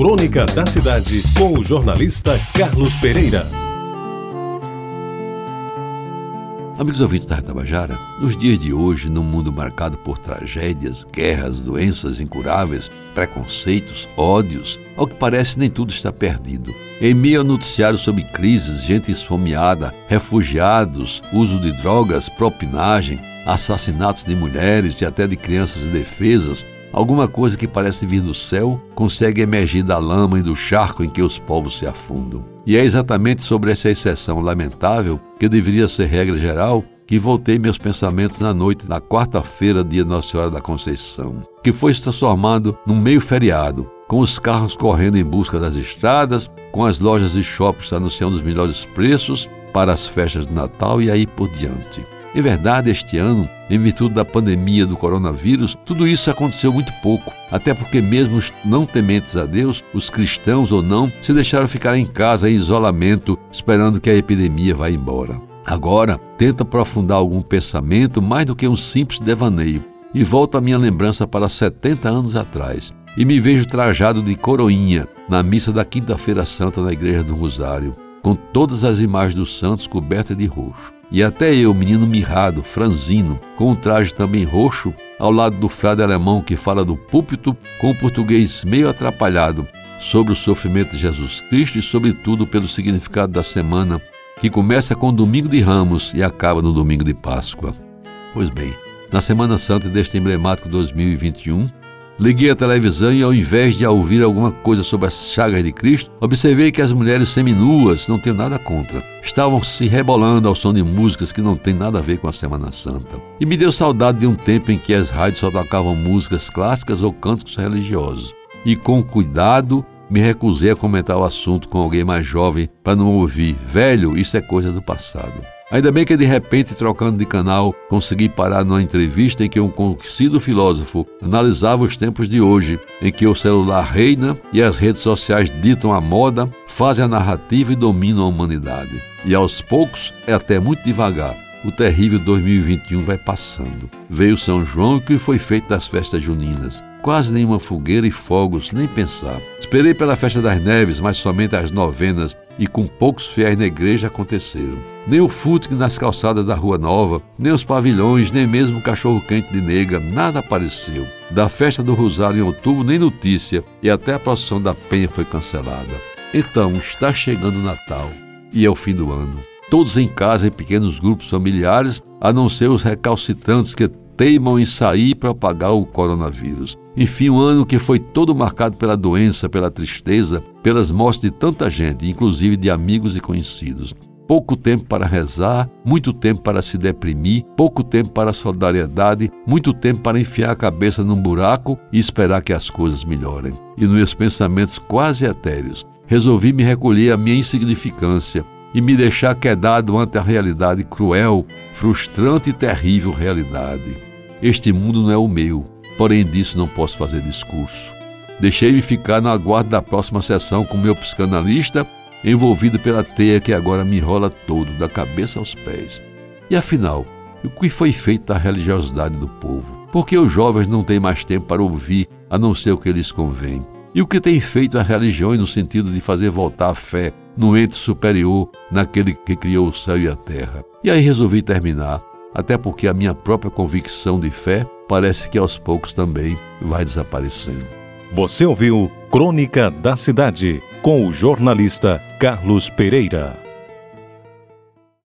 Crônica da Cidade, com o jornalista Carlos Pereira. Amigos ouvintes da Tabajara, nos dias de hoje, num mundo marcado por tragédias, guerras, doenças incuráveis, preconceitos, ódios, ao que parece nem tudo está perdido. Em meio ao noticiário sobre crises, gente esfomeada, refugiados, uso de drogas, propinagem, assassinatos de mulheres e até de crianças indefesas, Alguma coisa que parece vir do céu consegue emergir da lama e do charco em que os povos se afundam. E é exatamente sobre essa exceção lamentável, que deveria ser regra geral, que voltei meus pensamentos na noite da quarta-feira, dia Nossa Senhora da Conceição, que foi transformado num meio feriado, com os carros correndo em busca das estradas, com as lojas e shoppings anunciando os melhores preços para as festas de Natal e aí por diante. Em verdade, este ano, em virtude da pandemia do coronavírus, tudo isso aconteceu muito pouco, até porque, mesmo os não tementes a Deus, os cristãos ou não, se deixaram ficar em casa em isolamento, esperando que a epidemia vá embora. Agora, tento aprofundar algum pensamento mais do que um simples devaneio e volto a minha lembrança para 70 anos atrás e me vejo trajado de coroinha na missa da Quinta-feira Santa na Igreja do Rosário, com todas as imagens dos santos cobertas de roxo. E até eu, menino mirrado, franzino, com um traje também roxo, ao lado do frade alemão que fala do púlpito com o português meio atrapalhado sobre o sofrimento de Jesus Cristo e, sobretudo, pelo significado da semana, que começa com o domingo de Ramos e acaba no domingo de Páscoa. Pois bem, na Semana Santa deste emblemático 2021, Liguei a televisão e, ao invés de ouvir alguma coisa sobre as chagas de Cristo, observei que as mulheres seminuas, não tenho nada contra, estavam se rebolando ao som de músicas que não têm nada a ver com a Semana Santa. E me deu saudade de um tempo em que as rádios só tocavam músicas clássicas ou cânticos religiosos. E com cuidado, me recusei a comentar o assunto com alguém mais jovem para não ouvir. Velho, isso é coisa do passado. Ainda bem que de repente, trocando de canal, consegui parar numa entrevista em que um conhecido filósofo analisava os tempos de hoje, em que o celular reina e as redes sociais ditam a moda, fazem a narrativa e dominam a humanidade. E aos poucos, é até muito devagar, o terrível 2021 vai passando. Veio São João e que foi feito das festas juninas? Quase nenhuma fogueira e fogos, nem pensar. Esperei pela festa das neves, mas somente as novenas e com poucos fiéis na igreja aconteceram. Nem o fute nas calçadas da Rua Nova, nem os pavilhões, nem mesmo o cachorro-quente de nega, nada apareceu. Da festa do Rosário em outubro, nem notícia, e até a procissão da Penha foi cancelada. Então, está chegando o Natal e é o fim do ano. Todos em casa em pequenos grupos familiares, a não ser os recalcitrantes que teimam em sair para apagar o coronavírus. Enfim, um ano que foi todo marcado pela doença, pela tristeza, pelas mortes de tanta gente, inclusive de amigos e conhecidos. Pouco tempo para rezar, muito tempo para se deprimir, pouco tempo para solidariedade, muito tempo para enfiar a cabeça num buraco e esperar que as coisas melhorem. E nos meus pensamentos quase etéreos, resolvi me recolher à minha insignificância, e me deixar quedado ante a realidade cruel, frustrante e terrível realidade. Este mundo não é o meu, porém disso não posso fazer discurso. Deixei-me ficar na aguardo da próxima sessão com meu psicanalista, envolvido pela teia que agora me enrola todo, da cabeça aos pés. E afinal, o que foi feito da religiosidade do povo? Por que os jovens não têm mais tempo para ouvir, a não ser o que lhes convém? E o que tem feito a religião no sentido de fazer voltar a fé no ente superior, naquele que criou o céu e a terra? E aí resolvi terminar até porque a minha própria convicção de fé parece que aos poucos também vai desaparecendo. Você ouviu Crônica da Cidade com o jornalista Carlos Pereira.